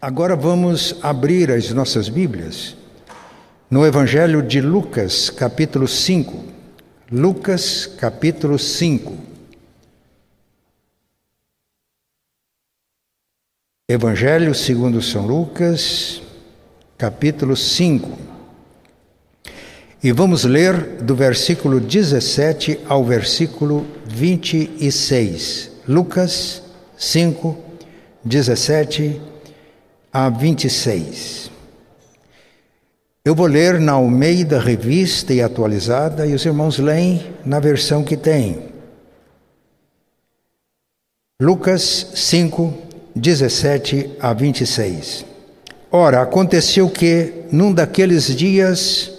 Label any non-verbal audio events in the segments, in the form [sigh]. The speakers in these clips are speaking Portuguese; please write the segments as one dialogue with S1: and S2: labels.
S1: Agora vamos abrir as nossas Bíblias no Evangelho de Lucas, capítulo 5. Lucas, capítulo 5. Evangelho segundo São Lucas, capítulo 5. E vamos ler do versículo 17 ao versículo 26. Lucas 5, 17 a 26. Eu vou ler na Almeida Revista e Atualizada e os irmãos leem na versão que tem. Lucas 5, 17 a 26. Ora, aconteceu que, num daqueles dias,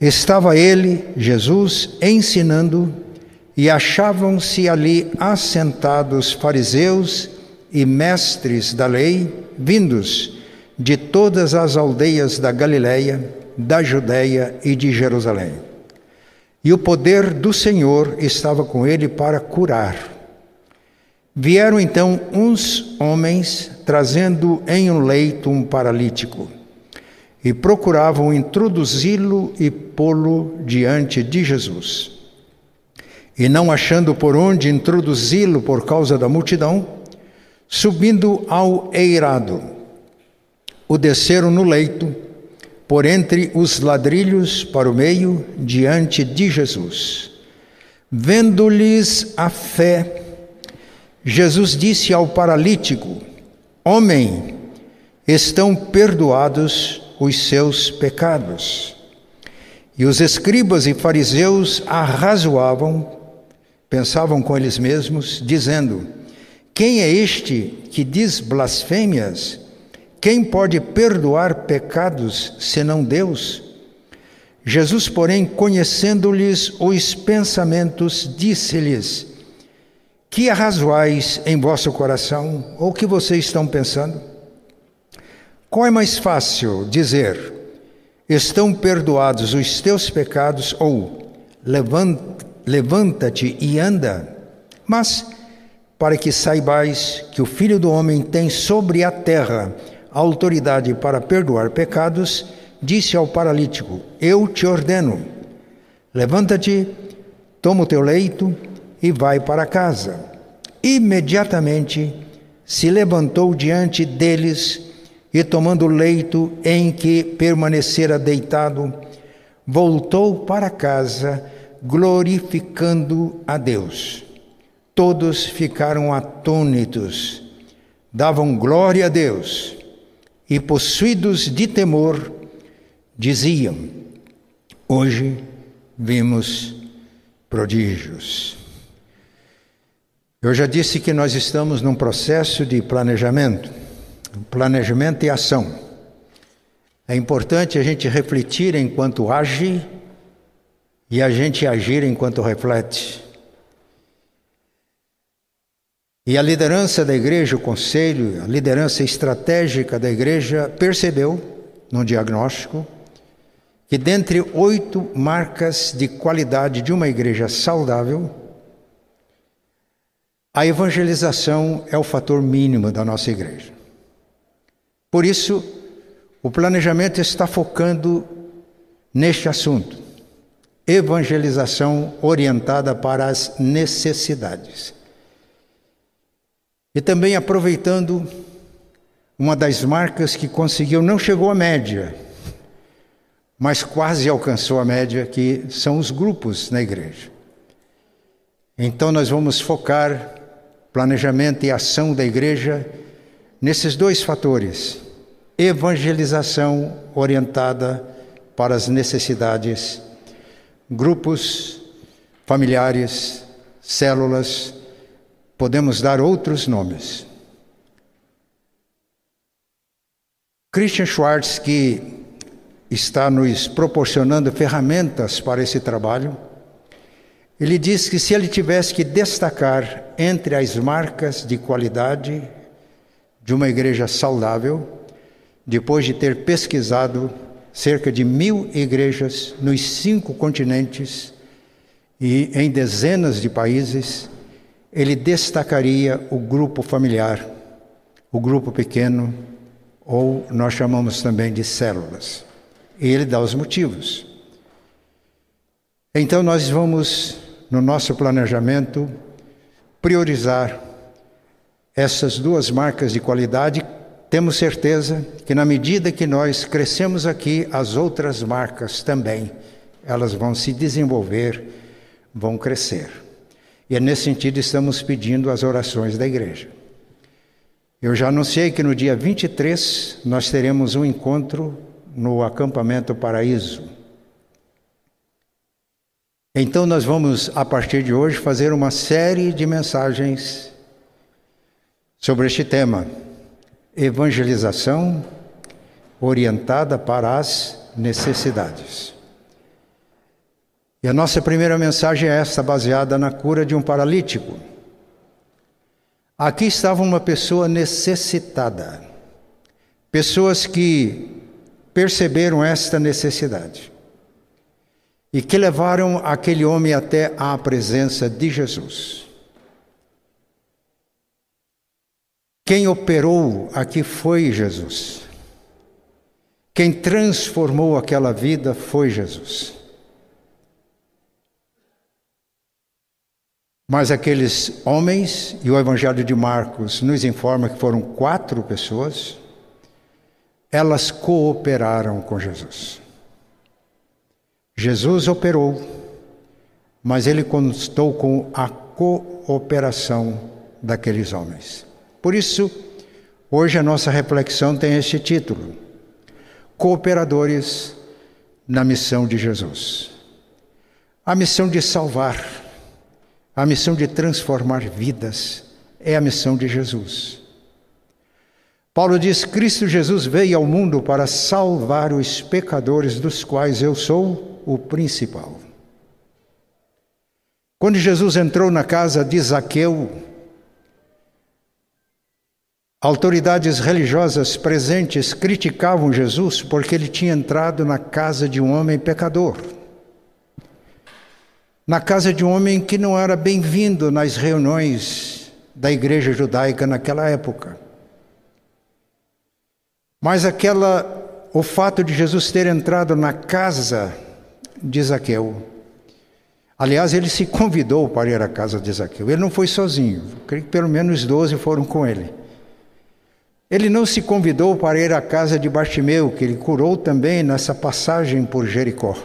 S1: estava ele, Jesus, ensinando, e achavam-se ali assentados fariseus e mestres da lei, vindos de todas as aldeias da Galiléia, da Judéia e de Jerusalém. E o poder do Senhor estava com ele para curar. Vieram então uns homens trazendo em um leito um paralítico e procuravam introduzi-lo e pô-lo diante de Jesus. E não achando por onde introduzi-lo por causa da multidão, Subindo ao eirado, o desceram no leito, por entre os ladrilhos para o meio, diante de Jesus. Vendo-lhes a fé, Jesus disse ao paralítico: Homem, estão perdoados os seus pecados. E os escribas e fariseus arrazoavam, pensavam com eles mesmos, dizendo: quem é este que diz blasfêmias? Quem pode perdoar pecados senão Deus? Jesus, porém, conhecendo-lhes os pensamentos, disse-lhes: Que arrazoais em vosso coração? Ou que vocês estão pensando? Qual é mais fácil dizer: Estão perdoados os teus pecados, ou levanta-te e anda? Mas para que saibais que o Filho do Homem tem sobre a terra autoridade para perdoar pecados, disse ao paralítico: Eu te ordeno, levanta-te, toma o teu leito e vai para casa. Imediatamente se levantou diante deles e, tomando o leito em que permanecera deitado, voltou para casa, glorificando a Deus. Todos ficaram atônitos, davam glória a Deus e, possuídos de temor, diziam: Hoje vimos prodígios. Eu já disse que nós estamos num processo de planejamento, planejamento e ação. É importante a gente refletir enquanto age e a gente agir enquanto reflete. E a liderança da igreja, o conselho, a liderança estratégica da igreja percebeu, no diagnóstico, que dentre oito marcas de qualidade de uma igreja saudável, a evangelização é o fator mínimo da nossa igreja. Por isso, o planejamento está focando neste assunto: evangelização orientada para as necessidades. E também aproveitando uma das marcas que conseguiu, não chegou à média, mas quase alcançou a média, que são os grupos na igreja. Então nós vamos focar planejamento e ação da igreja nesses dois fatores: evangelização orientada para as necessidades, grupos familiares, células, podemos dar outros nomes. Christian Schwartz, que está nos proporcionando ferramentas para esse trabalho, ele diz que se ele tivesse que destacar entre as marcas de qualidade de uma igreja saudável, depois de ter pesquisado cerca de mil igrejas nos cinco continentes e em dezenas de países, ele destacaria o grupo familiar, o grupo pequeno, ou nós chamamos também de células. E ele dá os motivos. Então nós vamos, no nosso planejamento, priorizar essas duas marcas de qualidade. Temos certeza que na medida que nós crescemos aqui, as outras marcas também, elas vão se desenvolver, vão crescer. E é nesse sentido estamos pedindo as orações da igreja. Eu já anunciei que no dia 23 nós teremos um encontro no acampamento Paraíso. Então, nós vamos, a partir de hoje, fazer uma série de mensagens sobre este tema: evangelização orientada para as necessidades. E a nossa primeira mensagem é esta, baseada na cura de um paralítico. Aqui estava uma pessoa necessitada, pessoas que perceberam esta necessidade e que levaram aquele homem até a presença de Jesus. Quem operou aqui foi Jesus. Quem transformou aquela vida foi Jesus. Mas aqueles homens, e o Evangelho de Marcos nos informa que foram quatro pessoas, elas cooperaram com Jesus. Jesus operou, mas ele constou com a cooperação daqueles homens. Por isso, hoje a nossa reflexão tem este título: Cooperadores na missão de Jesus. A missão de salvar, a missão de transformar vidas, é a missão de Jesus. Paulo diz: Cristo Jesus veio ao mundo para salvar os pecadores, dos quais eu sou o principal. Quando Jesus entrou na casa de Zaqueu, autoridades religiosas presentes criticavam Jesus porque ele tinha entrado na casa de um homem pecador. Na casa de um homem que não era bem-vindo nas reuniões da igreja judaica naquela época. Mas aquela o fato de Jesus ter entrado na casa de Zaqueu. Aliás, ele se convidou para ir à casa de Zaqueu. Ele não foi sozinho, creio que pelo menos doze foram com ele. Ele não se convidou para ir à casa de Bartimeu, que ele curou também nessa passagem por Jericó.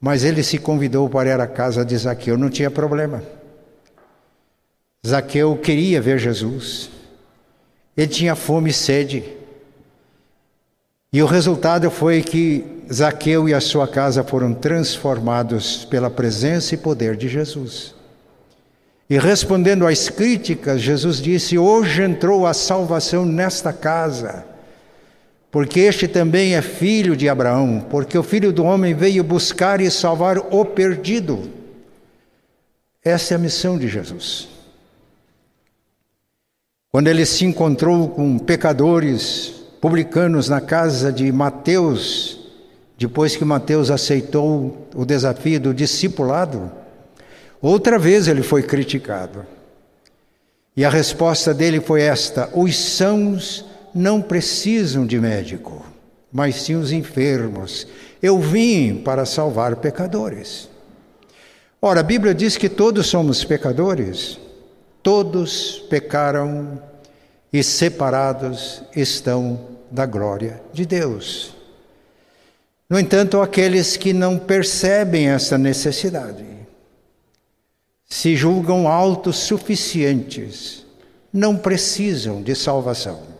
S1: Mas ele se convidou para ir à casa de Zaqueu, não tinha problema. Zaqueu queria ver Jesus. Ele tinha fome e sede. E o resultado foi que Zaqueu e a sua casa foram transformados pela presença e poder de Jesus. E respondendo às críticas, Jesus disse: Hoje entrou a salvação nesta casa, porque este também é filho de Abraão, porque o filho do homem veio buscar e salvar o perdido. Essa é a missão de Jesus. Quando ele se encontrou com pecadores, publicanos na casa de Mateus, depois que Mateus aceitou o desafio do discipulado, outra vez ele foi criticado. E a resposta dele foi esta: os sãos não precisam de médico, mas sim os enfermos. Eu vim para salvar pecadores. Ora, a Bíblia diz que todos somos pecadores, todos pecaram e separados estão da glória de Deus. No entanto, aqueles que não percebem essa necessidade, se julgam autossuficientes, não precisam de salvação.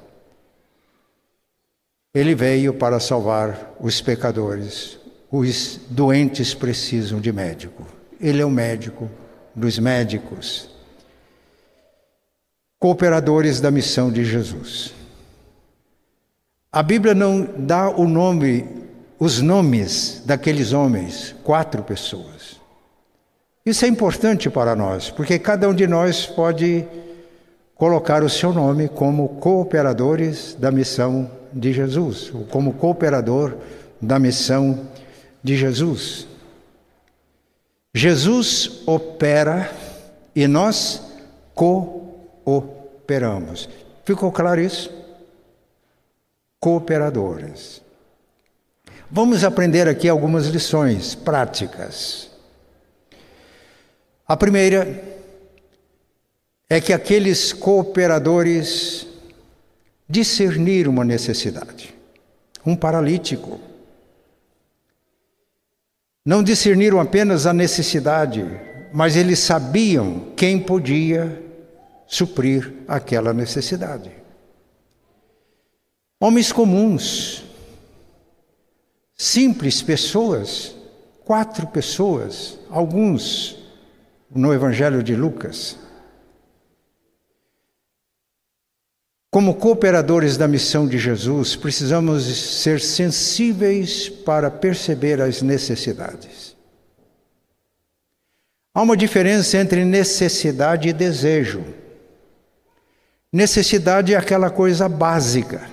S1: Ele veio para salvar os pecadores, os doentes precisam de médico. Ele é o médico dos médicos, cooperadores da missão de Jesus. A Bíblia não dá o nome os nomes daqueles homens, quatro pessoas. Isso é importante para nós, porque cada um de nós pode colocar o seu nome como cooperadores da missão de Jesus, ou como cooperador da missão de Jesus. Jesus opera e nós cooperamos. Ficou claro isso? Cooperadores. Vamos aprender aqui algumas lições práticas. A primeira é que aqueles cooperadores discerniram uma necessidade. Um paralítico. Não discerniram apenas a necessidade, mas eles sabiam quem podia suprir aquela necessidade. Homens comuns, simples pessoas, quatro pessoas, alguns no Evangelho de Lucas. Como cooperadores da missão de Jesus, precisamos ser sensíveis para perceber as necessidades. Há uma diferença entre necessidade e desejo. Necessidade é aquela coisa básica,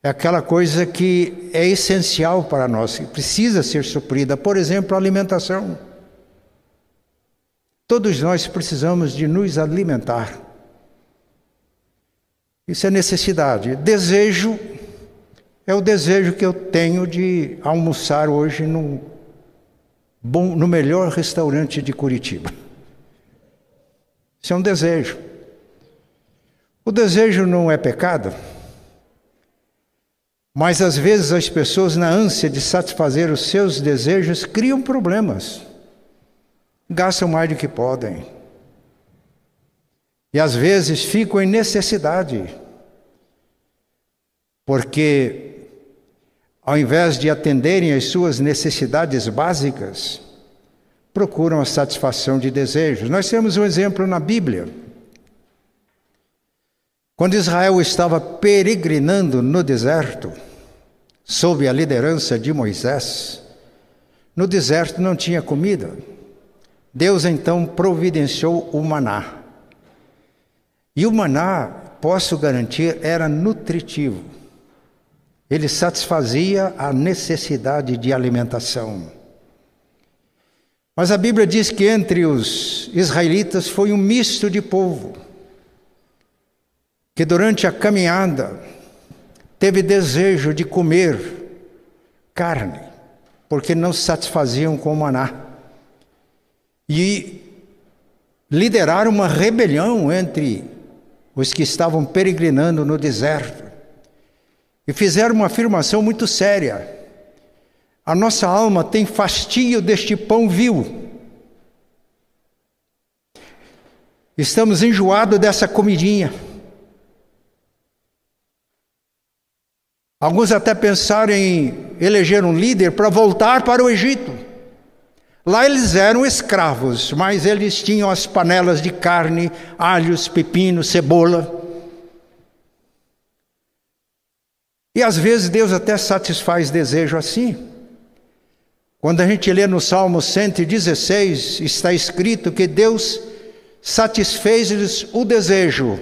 S1: é aquela coisa que é essencial para nós, que precisa ser suprida. Por exemplo, a alimentação. Todos nós precisamos de nos alimentar. Isso é necessidade. Desejo é o desejo que eu tenho de almoçar hoje no, bom, no melhor restaurante de Curitiba. Isso é um desejo. O desejo não é pecado, mas às vezes as pessoas, na ânsia de satisfazer os seus desejos, criam problemas, gastam mais do que podem, e às vezes ficam em necessidade, porque ao invés de atenderem às suas necessidades básicas, procuram a satisfação de desejos. Nós temos um exemplo na Bíblia. Quando Israel estava peregrinando no deserto, sob a liderança de Moisés, no deserto não tinha comida. Deus então providenciou o maná. E o maná, posso garantir, era nutritivo. Ele satisfazia a necessidade de alimentação. Mas a Bíblia diz que entre os israelitas foi um misto de povo que durante a caminhada teve desejo de comer carne, porque não se satisfaziam com o maná. E lideraram uma rebelião entre os que estavam peregrinando no deserto. E fizeram uma afirmação muito séria. A nossa alma tem fastio deste pão vil. Estamos enjoados dessa comidinha. Alguns até pensaram em eleger um líder para voltar para o Egito. Lá eles eram escravos, mas eles tinham as panelas de carne, alhos, pepino, cebola. E às vezes Deus até satisfaz desejo assim. Quando a gente lê no Salmo 116, está escrito que Deus satisfez-lhes o desejo,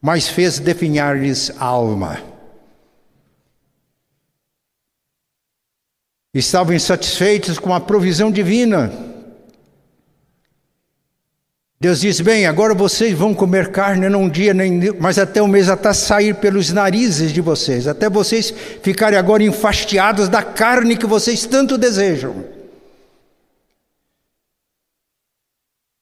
S1: mas fez definhar-lhes a alma. estavam insatisfeitos com a provisão divina. Deus diz: Bem, agora vocês vão comer carne não um dia, nem, mas até o mês até sair pelos narizes de vocês, até vocês ficarem agora enfastiados da carne que vocês tanto desejam.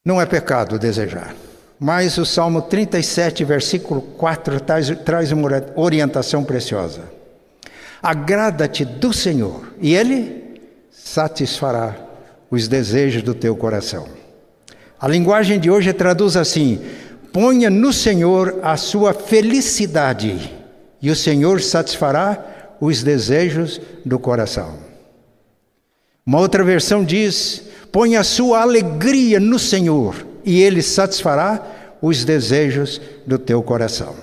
S1: Não é pecado desejar. Mas o Salmo 37, versículo 4, traz, traz uma orientação preciosa. Agrada-te do Senhor, e Ele satisfará os desejos do teu coração. A linguagem de hoje traduz assim: ponha no Senhor a sua felicidade, e o Senhor satisfará os desejos do coração. Uma outra versão diz: ponha a sua alegria no Senhor, e Ele satisfará os desejos do teu coração.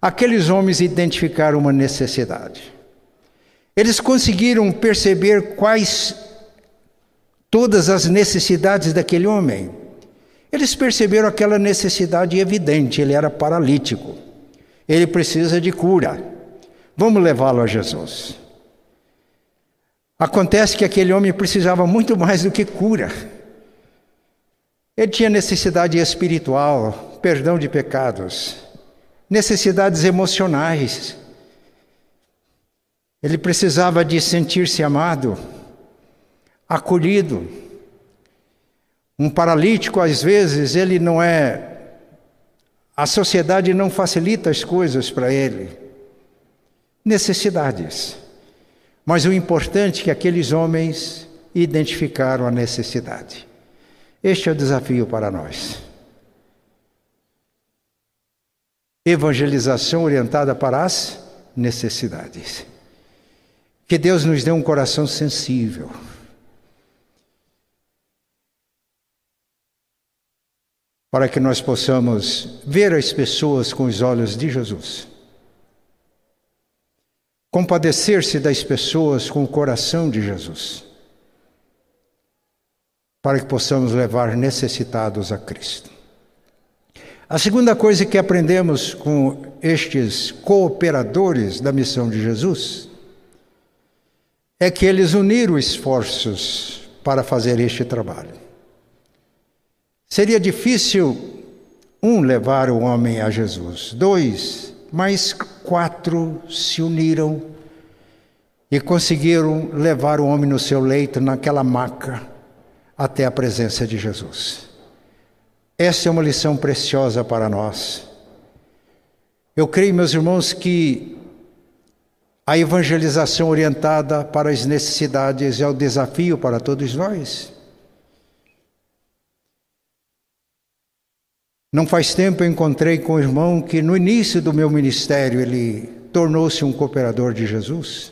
S1: Aqueles homens identificaram uma necessidade. Eles conseguiram perceber quais todas as necessidades daquele homem. Eles perceberam aquela necessidade evidente, ele era paralítico. Ele precisa de cura. Vamos levá-lo a Jesus. Acontece que aquele homem precisava muito mais do que cura. Ele tinha necessidade espiritual, perdão de pecados, necessidades emocionais. Ele precisava de sentir-se amado, acolhido. Um paralítico, às vezes, ele não é. A sociedade não facilita as coisas para ele. Necessidades. Mas o importante é que aqueles homens identificaram a necessidade. Este é o desafio para nós. Evangelização orientada para as necessidades. Que Deus nos dê um coração sensível. Para que nós possamos ver as pessoas com os olhos de Jesus. Compadecer-se das pessoas com o coração de Jesus. Para que possamos levar necessitados a Cristo. A segunda coisa que aprendemos com estes cooperadores da missão de Jesus é que eles uniram esforços para fazer este trabalho. Seria difícil, um, levar o homem a Jesus, dois, mas quatro se uniram e conseguiram levar o homem no seu leito, naquela maca, até a presença de Jesus. Essa é uma lição preciosa para nós. Eu creio, meus irmãos, que a evangelização orientada para as necessidades é o desafio para todos nós. Não faz tempo eu encontrei com um irmão que no início do meu ministério ele tornou-se um cooperador de Jesus.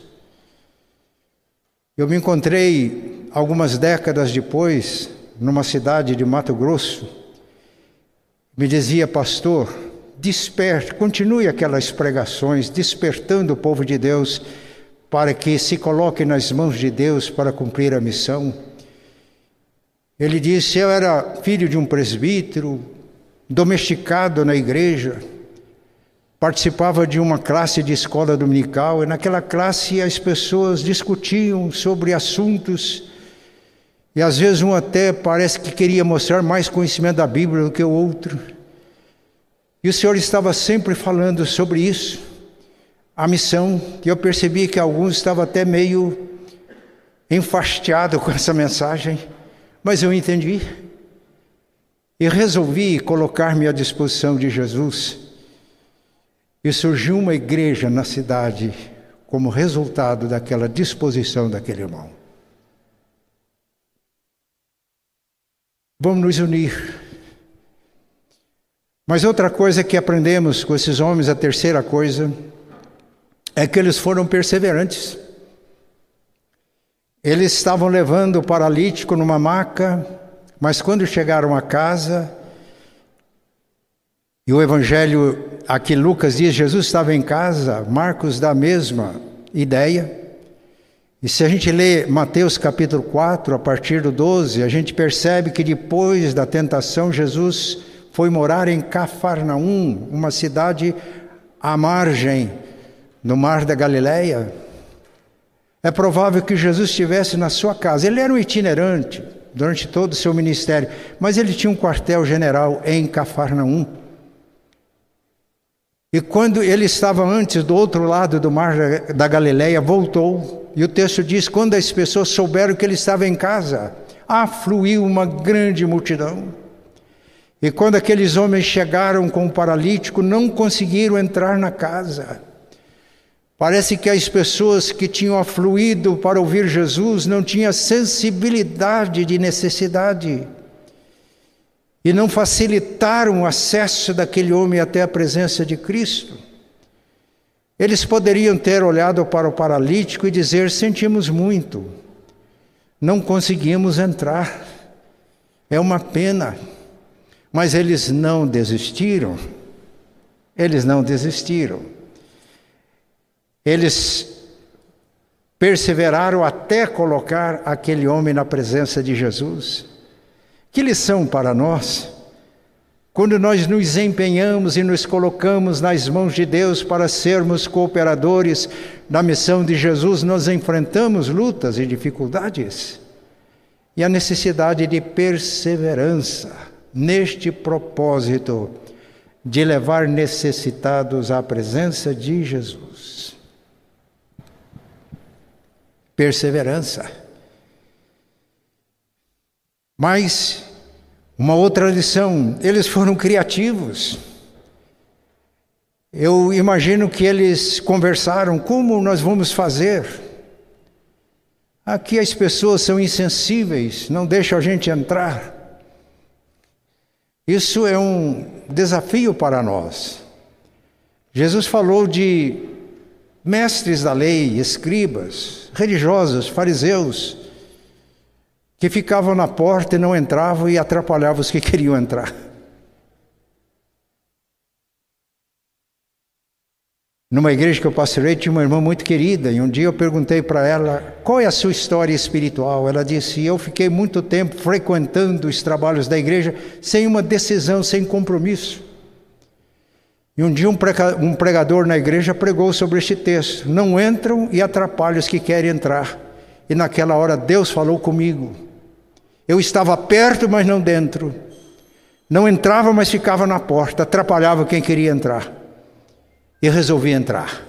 S1: Eu me encontrei algumas décadas depois numa cidade de Mato Grosso. Me dizia, pastor, desperte, continue aquelas pregações, despertando o povo de Deus para que se coloque nas mãos de Deus para cumprir a missão. Ele disse: Eu era filho de um presbítero, domesticado na igreja, participava de uma classe de escola dominical, e naquela classe as pessoas discutiam sobre assuntos, e às vezes um até parece que queria mostrar mais conhecimento da Bíblia do que o outro. E o Senhor estava sempre falando sobre isso, a missão, e eu percebi que alguns estavam até meio enfastiados [laughs] com essa mensagem, mas eu entendi. E resolvi colocar-me à disposição de Jesus. E surgiu uma igreja na cidade como resultado daquela disposição daquele irmão. Vamos nos unir mas outra coisa que aprendemos com esses homens, a terceira coisa, é que eles foram perseverantes. Eles estavam levando o paralítico numa maca, mas quando chegaram a casa, e o evangelho aqui Lucas diz Jesus estava em casa, Marcos dá a mesma ideia. E se a gente lê Mateus capítulo 4, a partir do 12, a gente percebe que depois da tentação Jesus foi morar em Cafarnaum, uma cidade à margem no mar da Galileia. É provável que Jesus estivesse na sua casa. Ele era um itinerante durante todo o seu ministério, mas ele tinha um quartel-general em Cafarnaum. E quando ele estava antes do outro lado do mar da Galileia, voltou. E o texto diz: quando as pessoas souberam que ele estava em casa, afluiu uma grande multidão. E quando aqueles homens chegaram com o paralítico, não conseguiram entrar na casa. Parece que as pessoas que tinham afluído para ouvir Jesus não tinham sensibilidade de necessidade e não facilitaram o acesso daquele homem até a presença de Cristo. Eles poderiam ter olhado para o paralítico e dizer: Sentimos muito, não conseguimos entrar, é uma pena. Mas eles não desistiram. Eles não desistiram. Eles perseveraram até colocar aquele homem na presença de Jesus. Que lição para nós! Quando nós nos empenhamos e nos colocamos nas mãos de Deus para sermos cooperadores da missão de Jesus, nós enfrentamos lutas e dificuldades e a necessidade de perseverança neste propósito de levar necessitados à presença de Jesus. Perseverança. Mas, uma outra lição, eles foram criativos. Eu imagino que eles conversaram como nós vamos fazer. Aqui as pessoas são insensíveis, não deixam a gente entrar. Isso é um desafio para nós. Jesus falou de mestres da lei, escribas, religiosos, fariseus, que ficavam na porta e não entravam e atrapalhavam os que [laughs] queriam entrar. Numa igreja que eu pastorei, tinha uma irmã muito querida, e um dia eu perguntei para ela qual é a sua história espiritual. Ela disse: Eu fiquei muito tempo frequentando os trabalhos da igreja sem uma decisão, sem compromisso. E um dia um pregador na igreja pregou sobre este texto: Não entram e atrapalham os que querem entrar. E naquela hora Deus falou comigo. Eu estava perto, mas não dentro. Não entrava, mas ficava na porta, atrapalhava quem queria entrar e resolvi entrar.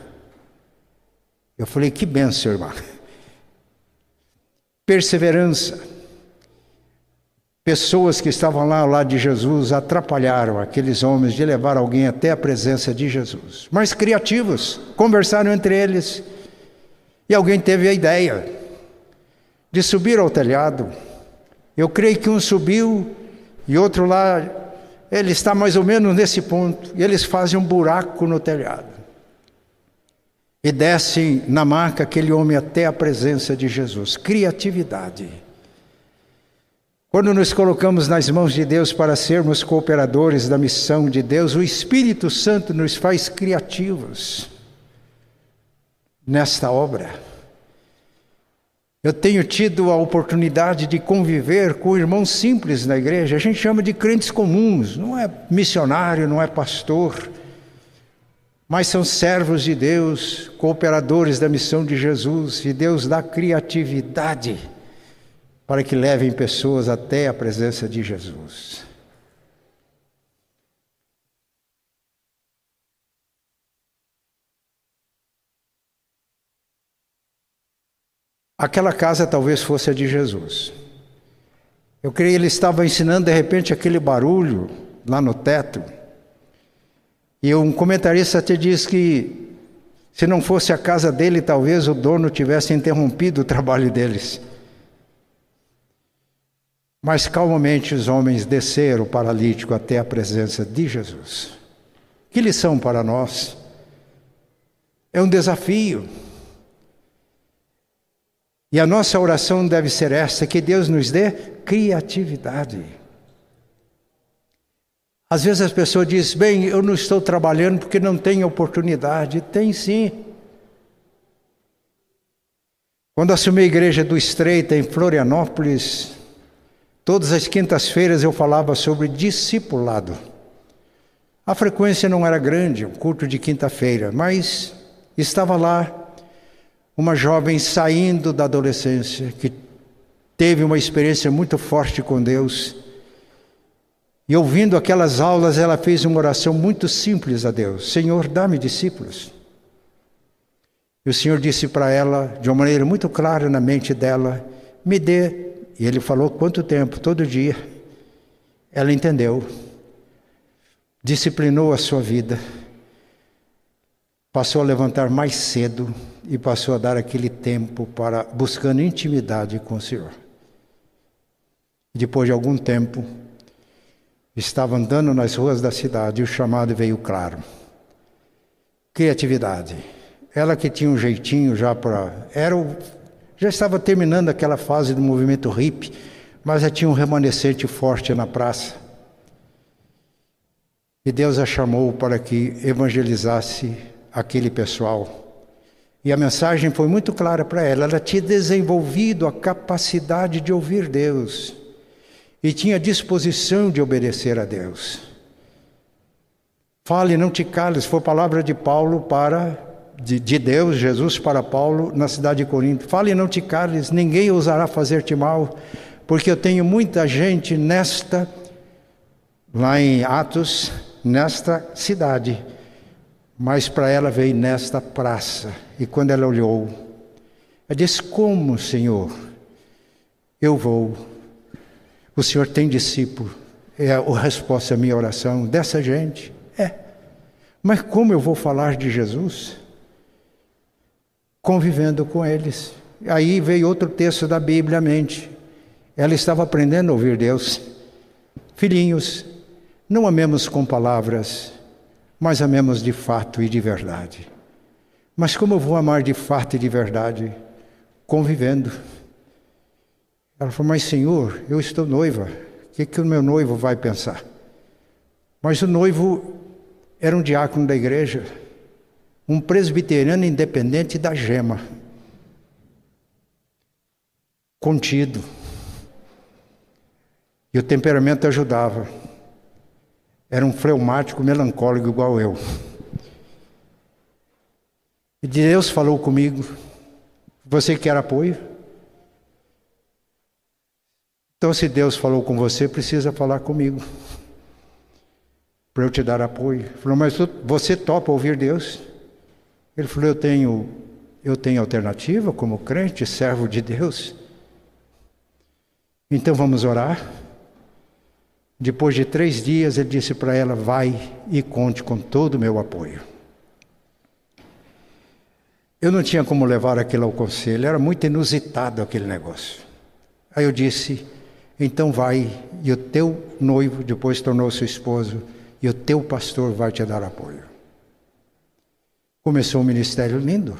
S1: Eu falei: que benção, irmã. Perseverança. Pessoas que estavam lá ao lado de Jesus atrapalharam aqueles homens de levar alguém até a presença de Jesus. Mas criativos, conversaram entre eles. E alguém teve a ideia de subir ao telhado. Eu creio que um subiu e outro lá ele está mais ou menos nesse ponto. E eles fazem um buraco no telhado. E descem na marca aquele homem até a presença de Jesus. Criatividade. Quando nos colocamos nas mãos de Deus para sermos cooperadores da missão de Deus, o Espírito Santo nos faz criativos nesta obra. Eu tenho tido a oportunidade de conviver com irmãos simples na igreja, a gente chama de crentes comuns, não é missionário, não é pastor, mas são servos de Deus, cooperadores da missão de Jesus, e Deus dá criatividade para que levem pessoas até a presença de Jesus. Aquela casa talvez fosse a de Jesus. Eu creio que ele estava ensinando de repente aquele barulho lá no teto. E um comentarista até diz que se não fosse a casa dele, talvez o dono tivesse interrompido o [laughs] trabalho deles. Mas calmamente os homens desceram o paralítico até a presença de Jesus. Que lição para nós? É um desafio. E a nossa oração deve ser essa: que Deus nos dê criatividade. Às vezes as pessoas dizem, bem, eu não estou trabalhando porque não tenho oportunidade. Tem sim. Quando assumi a igreja do Estreita, em Florianópolis, todas as quintas-feiras eu falava sobre discipulado. A frequência não era grande, um culto de quinta-feira, mas estava lá uma jovem saindo da adolescência, que teve uma experiência muito forte com Deus. E ouvindo aquelas aulas, ela fez uma oração muito simples a Deus: Senhor, dá-me discípulos. E o Senhor disse para ela, de uma maneira muito clara na mente dela: Me dê. E ele falou quanto tempo? Todo dia. Ela entendeu, disciplinou a sua vida, passou a levantar mais cedo, e passou a dar aquele tempo para buscando intimidade com o Senhor. Depois de algum tempo, estava andando nas ruas da cidade e o chamado veio claro. Criatividade. Ela que tinha um jeitinho já para. Era o... Já estava terminando aquela fase do movimento hippie, mas já tinha um remanescente forte na praça. E Deus a chamou para que evangelizasse aquele pessoal. E a mensagem foi muito clara para ela. Ela tinha desenvolvido a capacidade de ouvir Deus e tinha disposição de obedecer a Deus. Fale, não te cales, foi palavra de Paulo para de, de, Deus, Jesus para Paulo na cidade de Corinto. Fale, não te cales, ninguém ousará fazer-te mal, porque eu tenho muita gente nesta lá em Atos nesta cidade, mas para ela veio nesta praça. E quando ela olhou, ela disse: Como, Senhor? Eu vou. O Senhor tem discípulo. É a resposta à minha oração dessa gente. É. Mas como eu vou falar de Jesus? Convivendo com eles. Aí veio outro texto da Bíblia à mente. Ela estava aprendendo a ouvir Deus. Filhinhos, não amemos com palavras, mas amemos de fato e de verdade. Mas como eu vou amar de fato e de verdade? Convivendo. Ela falou, mas Senhor, eu estou noiva, o que, que o meu noivo vai pensar? Mas o noivo era um diácono da igreja, um presbiteriano independente da gema, contido. E o temperamento ajudava. Era um fleumático melancólico igual eu. E Deus falou comigo: Você quer apoio? Então, se Deus falou com você, precisa falar comigo. Para eu te dar apoio. Falou, mas você topa ouvir Deus? Ele falou, eu tenho, eu tenho alternativa como crente, servo de Deus. Então vamos orar. Depois de três dias, ele disse para ela: Vai e conte com todo o meu apoio. Eu não tinha como levar aquilo ao conselho, era muito inusitado aquele negócio. Aí eu disse: Então vai, e o teu noivo depois tornou-se esposo, e o teu pastor vai te dar apoio. Começou um ministério lindo.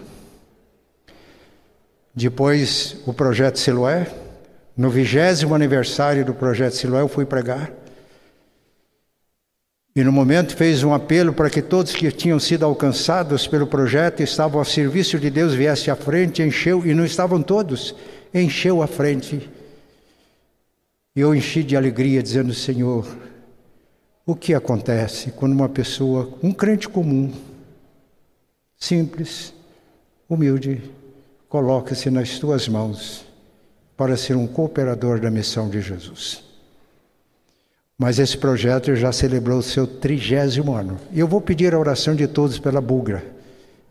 S1: Depois o projeto Siloé, no vigésimo aniversário do projeto Siloé, eu fui pregar. E no momento fez um apelo para que todos que tinham sido alcançados pelo projeto e estavam a serviço de Deus viessem à frente, encheu, e não estavam todos, encheu a frente. E eu enchi de alegria, dizendo: Senhor, o que acontece quando uma pessoa, um crente comum, simples, humilde, coloca-se nas tuas mãos para ser um cooperador da missão de Jesus? Mas esse projeto já celebrou seu trigésimo ano. E eu vou pedir a oração de todos pela Bugra.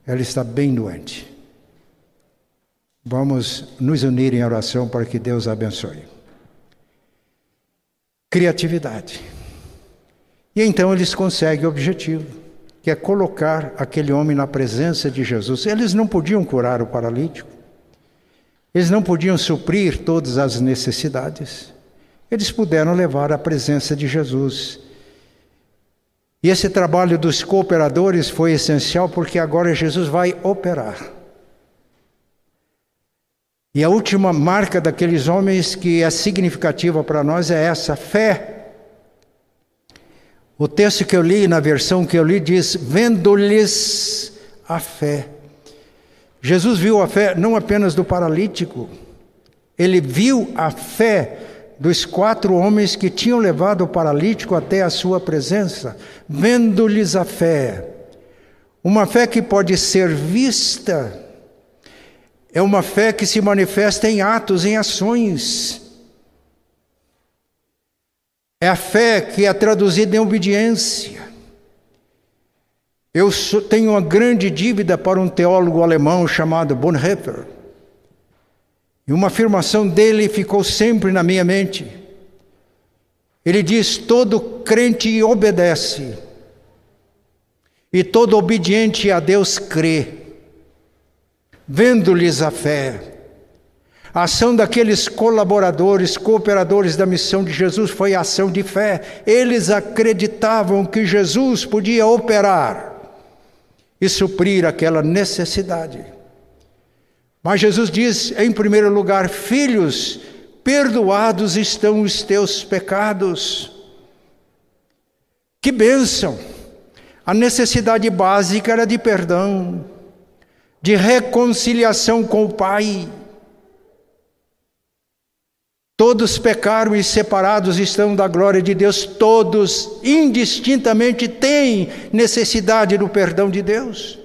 S1: Ela está bem doente. Vamos nos unir em oração para que Deus a abençoe. Criatividade. E então eles conseguem o objetivo, que é colocar aquele homem na presença de Jesus. Eles não podiam curar o paralítico, eles não podiam suprir todas as necessidades eles puderam levar a presença de Jesus. E esse trabalho dos cooperadores foi essencial porque agora Jesus vai operar. E a última marca daqueles homens que é significativa para nós é essa fé. O texto que eu li, na versão que eu li, diz: vendo-lhes a fé. Jesus viu a fé não apenas do paralítico, ele viu a fé dos quatro homens que tinham levado o paralítico até a sua presença, vendo-lhes a fé. Uma fé que pode ser vista, é uma fé que se manifesta em atos, em ações. É a fé que é traduzida em obediência. Eu tenho uma grande dívida para um teólogo alemão chamado Bonhoeffer e uma afirmação dele ficou sempre na minha mente. Ele diz: todo crente obedece, e todo obediente a Deus crê, vendo-lhes a fé. A ação daqueles colaboradores, cooperadores da missão de Jesus foi ação de fé. Eles acreditavam que Jesus podia operar e suprir aquela necessidade. Mas Jesus diz, em primeiro lugar, filhos, perdoados estão os teus pecados. Que bênção! A necessidade básica era de perdão, de reconciliação com o Pai. Todos pecaram e separados estão da glória de Deus, todos indistintamente têm necessidade do perdão de Deus.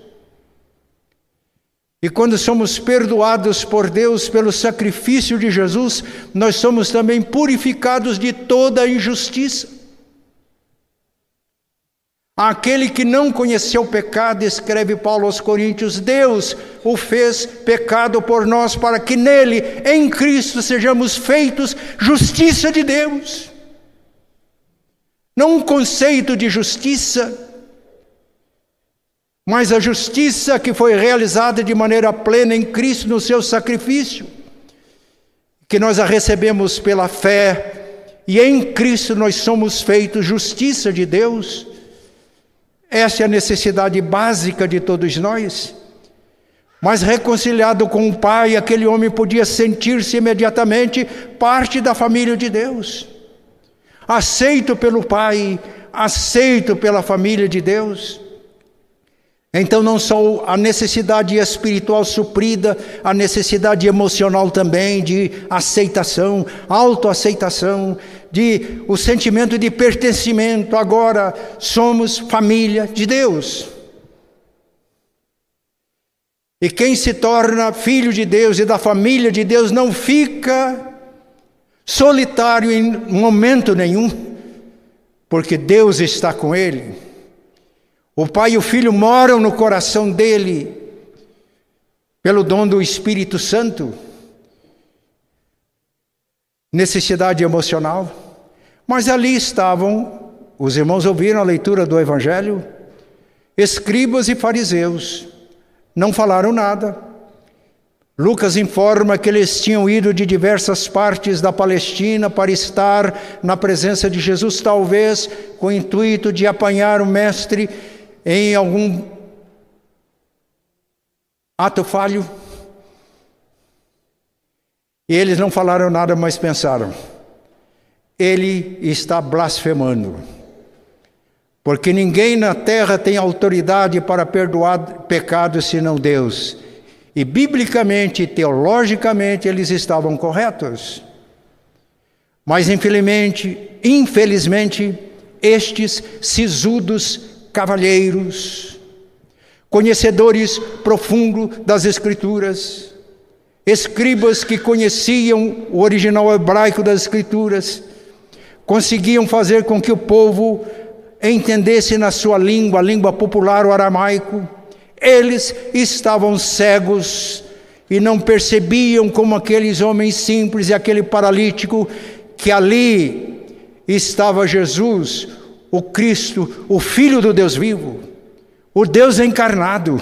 S1: E quando somos perdoados por Deus pelo sacrifício de Jesus, nós somos também purificados de toda injustiça. Aquele que não conheceu o pecado, escreve Paulo aos Coríntios, Deus o fez pecado por nós, para que nele, em Cristo, sejamos feitos justiça de Deus. Não um conceito de justiça, mas a justiça que foi realizada de maneira plena em Cristo no seu sacrifício, que nós a recebemos pela fé, e em Cristo nós somos feitos justiça de Deus. Essa é a necessidade básica de todos nós. Mas reconciliado com o Pai, aquele homem podia sentir-se imediatamente parte da família de Deus. Aceito pelo Pai, aceito pela família de Deus. Então, não só a necessidade espiritual suprida, a necessidade emocional também de aceitação, autoaceitação, de o sentimento de pertencimento. Agora somos família de Deus. E quem se torna filho de Deus e da família de Deus não fica solitário em momento nenhum, porque Deus está com ele. O Pai e o Filho moram no coração dele pelo dom do Espírito Santo. Necessidade emocional. Mas ali estavam, os irmãos ouviram a leitura do Evangelho, escribas e fariseus. Não falaram nada. Lucas informa que eles tinham ido de diversas partes da Palestina para estar na presença de Jesus, talvez com o intuito de apanhar o Mestre em algum ato falho. E eles não falaram nada, mas pensaram: ele está blasfemando. Porque ninguém na terra tem autoridade para perdoar pecados senão Deus. E biblicamente, teologicamente, eles estavam corretos. Mas infelizmente, infelizmente, estes sisudos cavalheiros, conhecedores profundos das Escrituras, escribas que conheciam o original hebraico das Escrituras, conseguiam fazer com que o povo entendesse na sua língua, a língua popular, o aramaico. Eles estavam cegos e não percebiam como aqueles homens simples e aquele paralítico que ali estava Jesus, o Cristo, o Filho do Deus vivo, o Deus encarnado.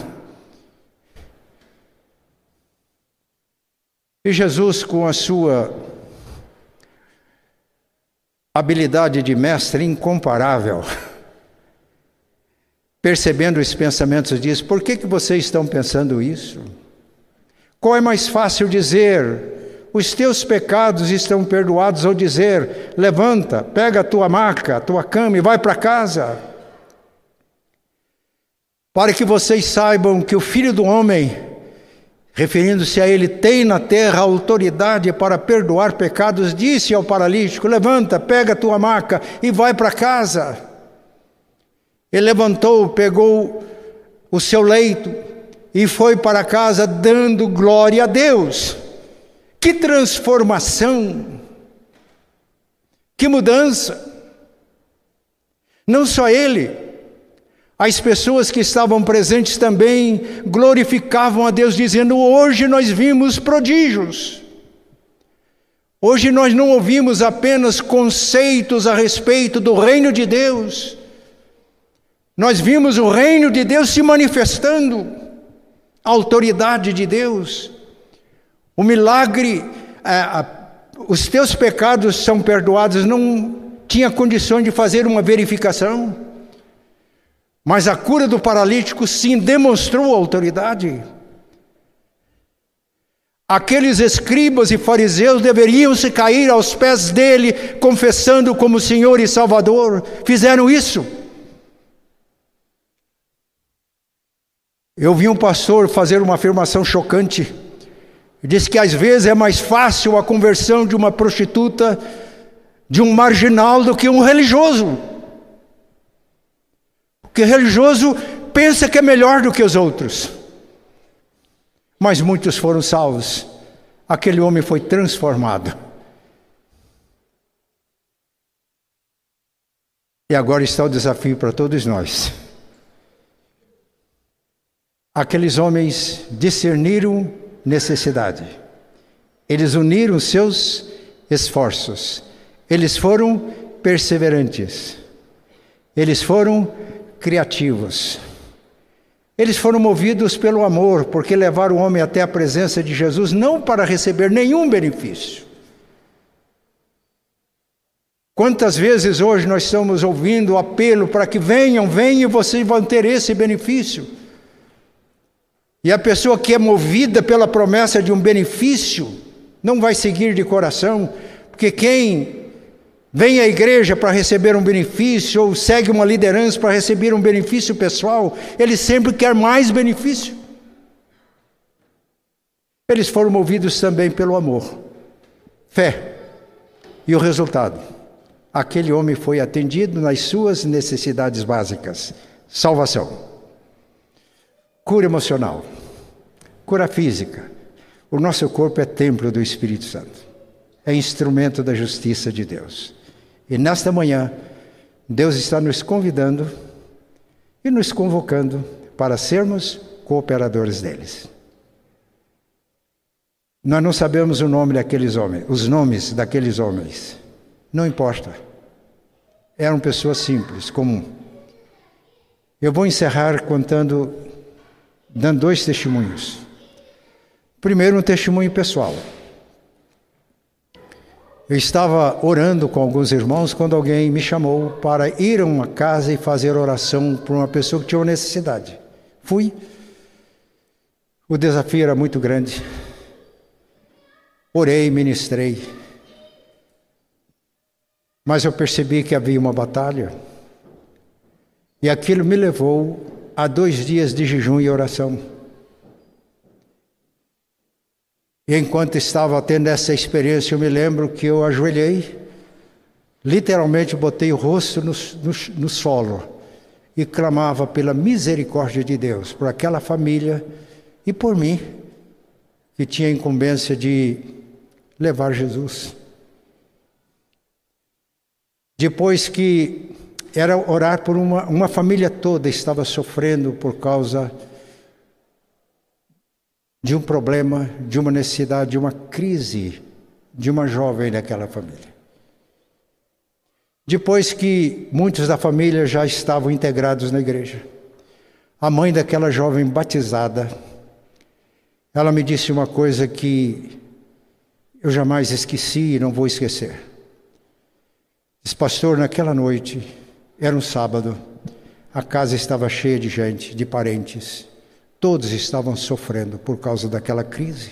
S1: E Jesus, com a sua habilidade de mestre incomparável, percebendo os pensamentos, diz: Por que, que vocês estão pensando isso? Qual é mais fácil dizer? os teus pecados estão perdoados, ou dizer: levanta, pega a tua maca, a tua cama e vai para casa. Para que vocês saibam que o Filho do Homem, referindo-se a ele, tem na terra autoridade para perdoar pecados, disse ao paralítico: levanta, pega a tua maca e vai para casa. Ele levantou, pegou o seu leito e foi para casa dando glória a Deus. Que transformação! Que mudança! Não só ele, as pessoas que estavam presentes também glorificavam a Deus, dizendo: Hoje nós vimos prodígios. Hoje nós não ouvimos apenas conceitos a respeito do reino de Deus, nós vimos o reino de Deus se manifestando, a autoridade de Deus. O milagre, é, os teus pecados são perdoados, não tinha condições de fazer uma verificação. Mas a cura do paralítico sim demonstrou autoridade. Aqueles escribas e fariseus deveriam se cair aos pés dele, confessando como Senhor e Salvador. Fizeram isso. Eu vi um pastor fazer uma afirmação chocante. Diz que às vezes é mais fácil a conversão de uma prostituta, de um marginal, do que um religioso. Porque religioso pensa que é melhor do que os outros. Mas muitos foram salvos. Aquele homem foi transformado. E agora está o desafio para todos nós. Aqueles homens discerniram necessidade. Eles uniram seus esforços. Eles foram perseverantes. Eles foram criativos. Eles foram movidos pelo amor, porque levaram o homem até a presença de Jesus não para receber nenhum benefício. Quantas vezes hoje nós estamos ouvindo o apelo para que venham, venham e vocês vão ter esse benefício. E a pessoa que é movida pela promessa de um benefício não vai seguir de coração, porque quem vem à igreja para receber um benefício ou segue uma liderança para receber um benefício pessoal, ele sempre quer mais benefício. Eles foram movidos também pelo amor, fé. E o resultado? Aquele homem foi atendido nas suas necessidades básicas: salvação cura emocional, cura física. O nosso corpo é templo do Espírito Santo, é instrumento da justiça de Deus. E nesta manhã, Deus está nos convidando e nos convocando para sermos cooperadores deles. Nós não sabemos o nome daqueles homens, os nomes daqueles homens. Não importa. Eram pessoas simples, comum. Eu vou encerrar contando dando dois testemunhos. Primeiro, um testemunho pessoal. Eu estava orando com alguns irmãos quando alguém me chamou para ir a uma casa e fazer oração para uma pessoa que tinha uma necessidade. Fui. O desafio era muito grande. Orei, ministrei. Mas eu percebi que havia uma batalha. E aquilo me levou a dois dias de jejum e oração. E enquanto estava tendo essa experiência, eu me lembro que eu ajoelhei, literalmente botei o rosto no, no, no solo e clamava pela misericórdia de Deus, por aquela família e por mim, que tinha a incumbência de levar Jesus. Depois que era orar por uma, uma família toda estava sofrendo por causa de um problema, de uma necessidade, de uma crise de uma jovem daquela família. Depois que muitos da família já estavam integrados na igreja, a mãe daquela jovem batizada, ela me disse uma coisa que eu jamais esqueci e não vou esquecer. Diz, pastor, naquela noite era um sábado, a casa estava cheia de gente, de parentes. Todos estavam sofrendo por causa daquela crise.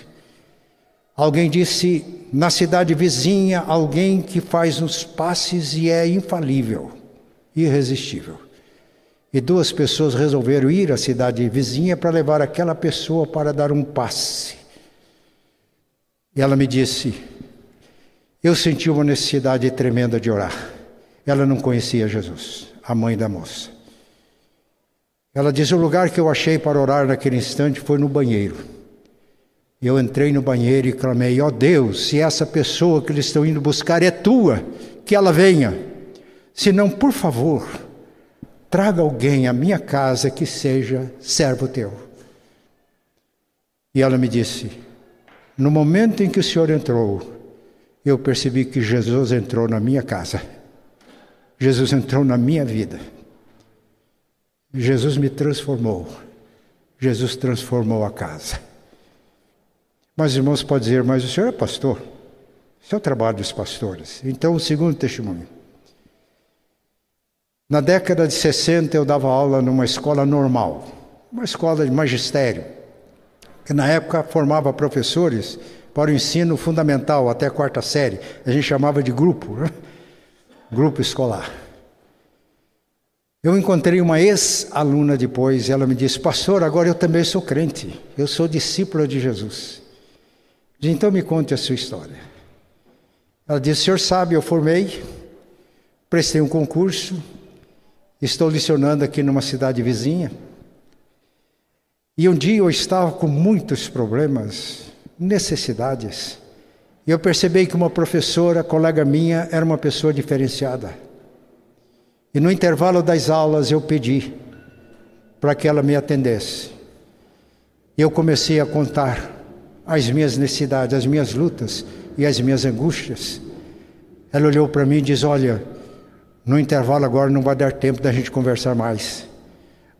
S1: Alguém disse, na cidade vizinha, alguém que faz uns passes e é infalível, irresistível. E duas pessoas resolveram ir à cidade vizinha para levar aquela pessoa para dar um passe. E ela me disse: Eu senti uma necessidade tremenda de orar. Ela não conhecia Jesus, a mãe da moça. Ela diz: O lugar que eu achei para orar naquele instante foi no banheiro. Eu entrei no banheiro e clamei: Ó oh Deus, se essa pessoa que eles estão indo buscar é tua, que ela venha. Se não, por favor, traga alguém à minha casa que seja servo teu. E ela me disse: No momento em que o Senhor entrou, eu percebi que Jesus entrou na minha casa. Jesus entrou na minha vida. Jesus me transformou. Jesus transformou a casa. Mas irmãos pode dizer, mas o senhor é pastor. Isso é o trabalho dos pastores. Então, o segundo testemunho. Na década de 60 eu dava aula numa escola normal, uma escola de magistério, que na época formava professores para o ensino fundamental até a quarta série. A gente chamava de grupo. Né? grupo escolar. Eu encontrei uma ex-aluna depois, ela me disse: Pastor, agora eu também sou crente, eu sou discípula de Jesus. Disse, então me conte a sua história. Ela disse: senhor sabe, eu formei, prestei um concurso, estou licionando aqui numa cidade vizinha. E um dia eu estava com muitos problemas, necessidades. E eu percebi que uma professora, colega minha, era uma pessoa diferenciada. E no intervalo das aulas eu pedi para que ela me atendesse. Eu comecei a contar as minhas necessidades, as minhas lutas e as minhas angústias. Ela olhou para mim e disse: Olha, no intervalo agora não vai dar tempo da gente conversar mais.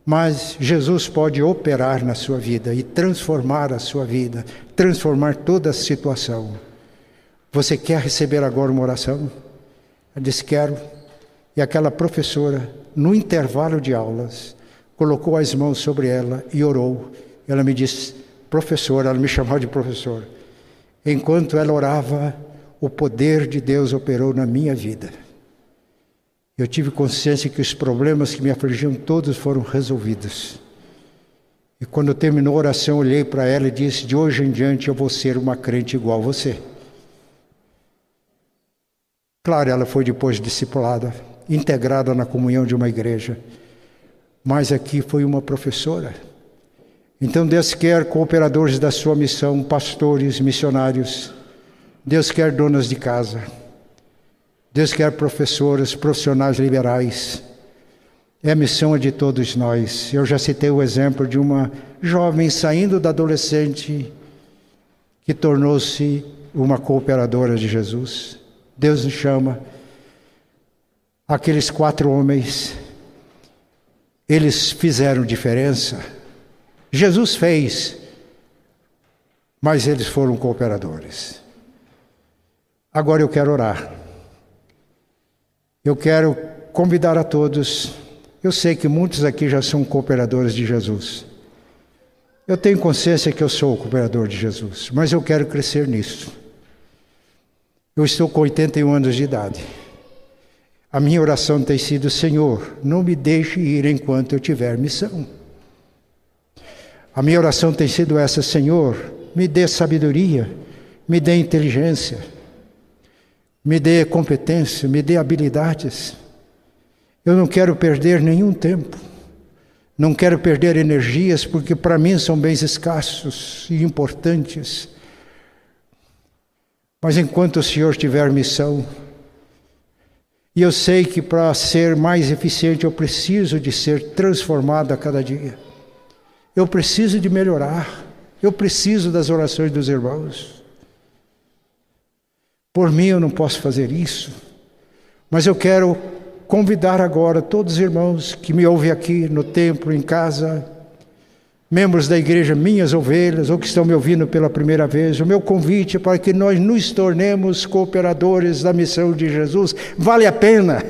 S1: Mas Jesus pode operar na sua vida e transformar a sua vida, transformar toda a situação. Você quer receber agora uma oração? Ela disse: Quero. E aquela professora, no intervalo de aulas, colocou as mãos sobre ela e orou. Ela me disse: Professora, ela me chamou de professor. Enquanto ela orava, o poder de Deus operou na minha vida. Eu tive consciência que os problemas que me afligiam todos foram resolvidos. E quando terminou a oração, olhei para ela e disse: De hoje em diante eu vou ser uma crente igual a você. Claro, ela foi depois discipulada, integrada na comunhão de uma igreja, mas aqui foi uma professora. Então Deus quer cooperadores da sua missão, pastores, missionários. Deus quer donas de casa. Deus quer professores, profissionais liberais. É a missão de todos nós. Eu já citei o exemplo de uma jovem saindo da adolescente que tornou-se uma cooperadora de Jesus. Deus nos chama. Aqueles quatro homens, eles fizeram diferença Jesus fez, mas eles foram cooperadores. Agora eu quero orar. Eu quero convidar a todos. Eu sei que muitos aqui já são cooperadores de Jesus. Eu tenho consciência que eu sou cooperador de Jesus, mas eu quero crescer nisso. Eu estou com 81 anos de idade. A minha oração tem sido: Senhor, não me deixe ir enquanto eu tiver missão. A minha oração tem sido essa: Senhor, me dê sabedoria, me dê inteligência, me dê competência, me dê habilidades. Eu não quero perder nenhum tempo, não quero perder energias, porque para mim são bens escassos e importantes. Mas enquanto o Senhor tiver missão, e eu sei que para ser mais eficiente eu preciso de ser transformado a cada dia. Eu preciso de melhorar. Eu preciso das orações dos irmãos. Por mim eu não posso fazer isso, mas eu quero convidar agora todos os irmãos que me ouvem aqui no templo, em casa, membros da igreja Minhas Ovelhas, ou que estão me ouvindo pela primeira vez, o meu convite é para que nós nos tornemos cooperadores da missão de Jesus. Vale a pena.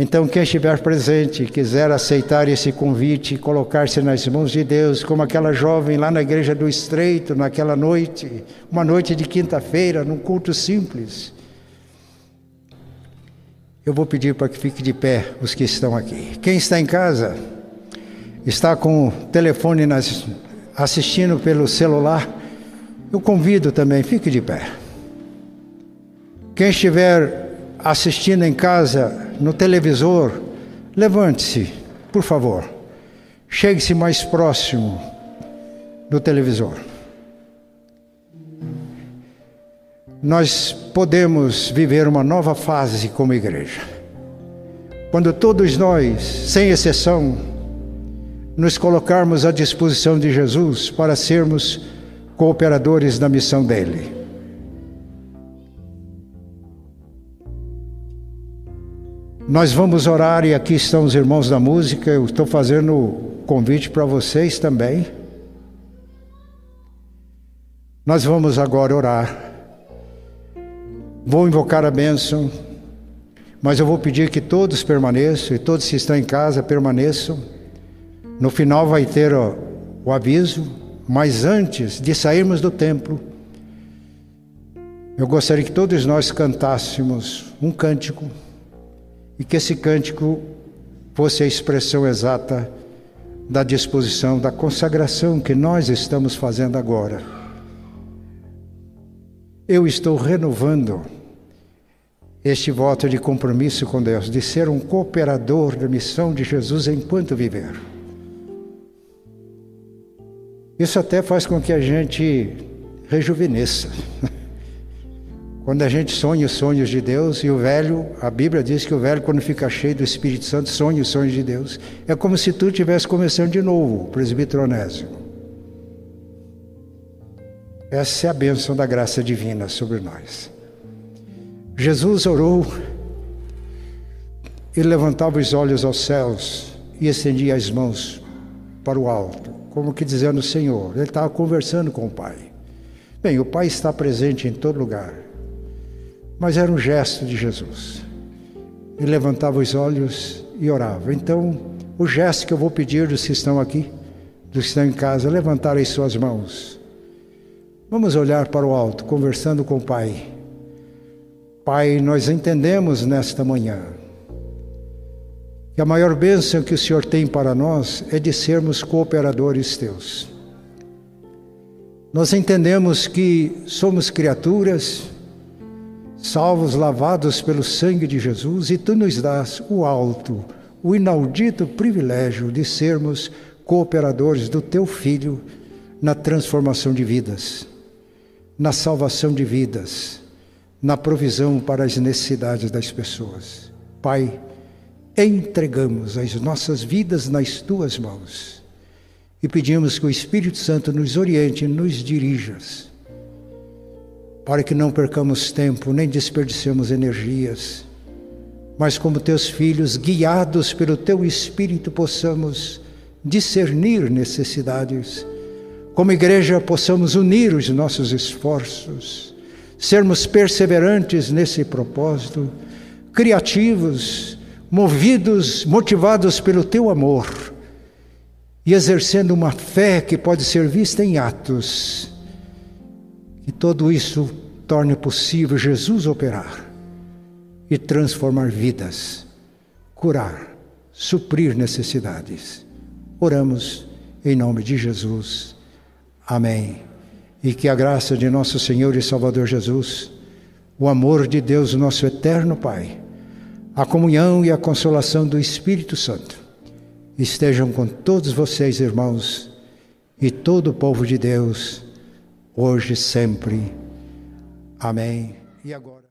S1: Então, quem estiver presente, quiser aceitar esse convite e colocar-se nas mãos de Deus, como aquela jovem lá na igreja do Estreito, naquela noite, uma noite de quinta-feira, num culto simples. Eu vou pedir para que fique de pé os que estão aqui. Quem está em casa, está com o telefone nas, assistindo pelo celular, eu convido também, fique de pé. Quem estiver assistindo em casa, no televisor, levante-se, por favor. Chegue-se mais próximo do televisor. Nós podemos viver uma nova fase como igreja. Quando todos nós, sem exceção, nos colocarmos à disposição de Jesus para sermos cooperadores da missão dele. Nós vamos orar e aqui estão os irmãos da música. Eu estou fazendo convite para vocês também. Nós vamos agora orar. Vou invocar a bênção, mas eu vou pedir que todos permaneçam e todos que estão em casa permaneçam. No final vai ter ó, o aviso, mas antes de sairmos do templo, eu gostaria que todos nós cantássemos um cântico e que esse cântico fosse a expressão exata da disposição, da consagração que nós estamos fazendo agora. Eu estou renovando este voto de compromisso com Deus, de ser um cooperador da missão de Jesus enquanto viver. Isso até faz com que a gente rejuvenesça. [laughs] Quando a gente sonha os sonhos de Deus, e o velho, a Bíblia diz que o velho, quando fica cheio do Espírito Santo, sonha os sonhos de Deus. É como se tu estivesse começando de novo, presbítero Onésio. Essa é a bênção da graça divina sobre nós. Jesus orou e levantava os olhos aos céus e estendia as mãos para o alto, como que dizendo: Senhor, ele estava conversando com o Pai. Bem, o Pai está presente em todo lugar. Mas era um gesto de Jesus. Ele levantava os olhos e orava. Então, o gesto que eu vou pedir dos que estão aqui, dos que estão em casa, levantar as suas mãos. Vamos olhar para o alto, conversando com o Pai. Pai, nós entendemos nesta manhã que a maior bênção que o Senhor tem para nós é de sermos cooperadores teus. Nós entendemos que somos criaturas salvos, lavados pelo sangue de Jesus, e tu nos dás o alto, o inaudito privilégio de sermos cooperadores do teu Filho na transformação de vidas, na salvação de vidas, na provisão para as necessidades das pessoas. Pai, entregamos as nossas vidas nas tuas mãos e pedimos que o Espírito Santo nos oriente nos dirija para que não percamos tempo nem desperdicemos energias, mas como teus filhos, guiados pelo teu Espírito, possamos discernir necessidades. Como igreja, possamos unir os nossos esforços, sermos perseverantes nesse propósito, criativos, movidos, motivados pelo teu amor e exercendo uma fé que pode ser vista em atos e tudo isso torne possível Jesus operar e transformar vidas, curar, suprir necessidades. Oramos em nome de Jesus. Amém. E que a graça de nosso Senhor e Salvador Jesus, o amor de Deus, nosso eterno Pai, a comunhão e a consolação do Espírito Santo estejam com todos vocês, irmãos, e todo o povo de Deus hoje e sempre. Amém. E agora?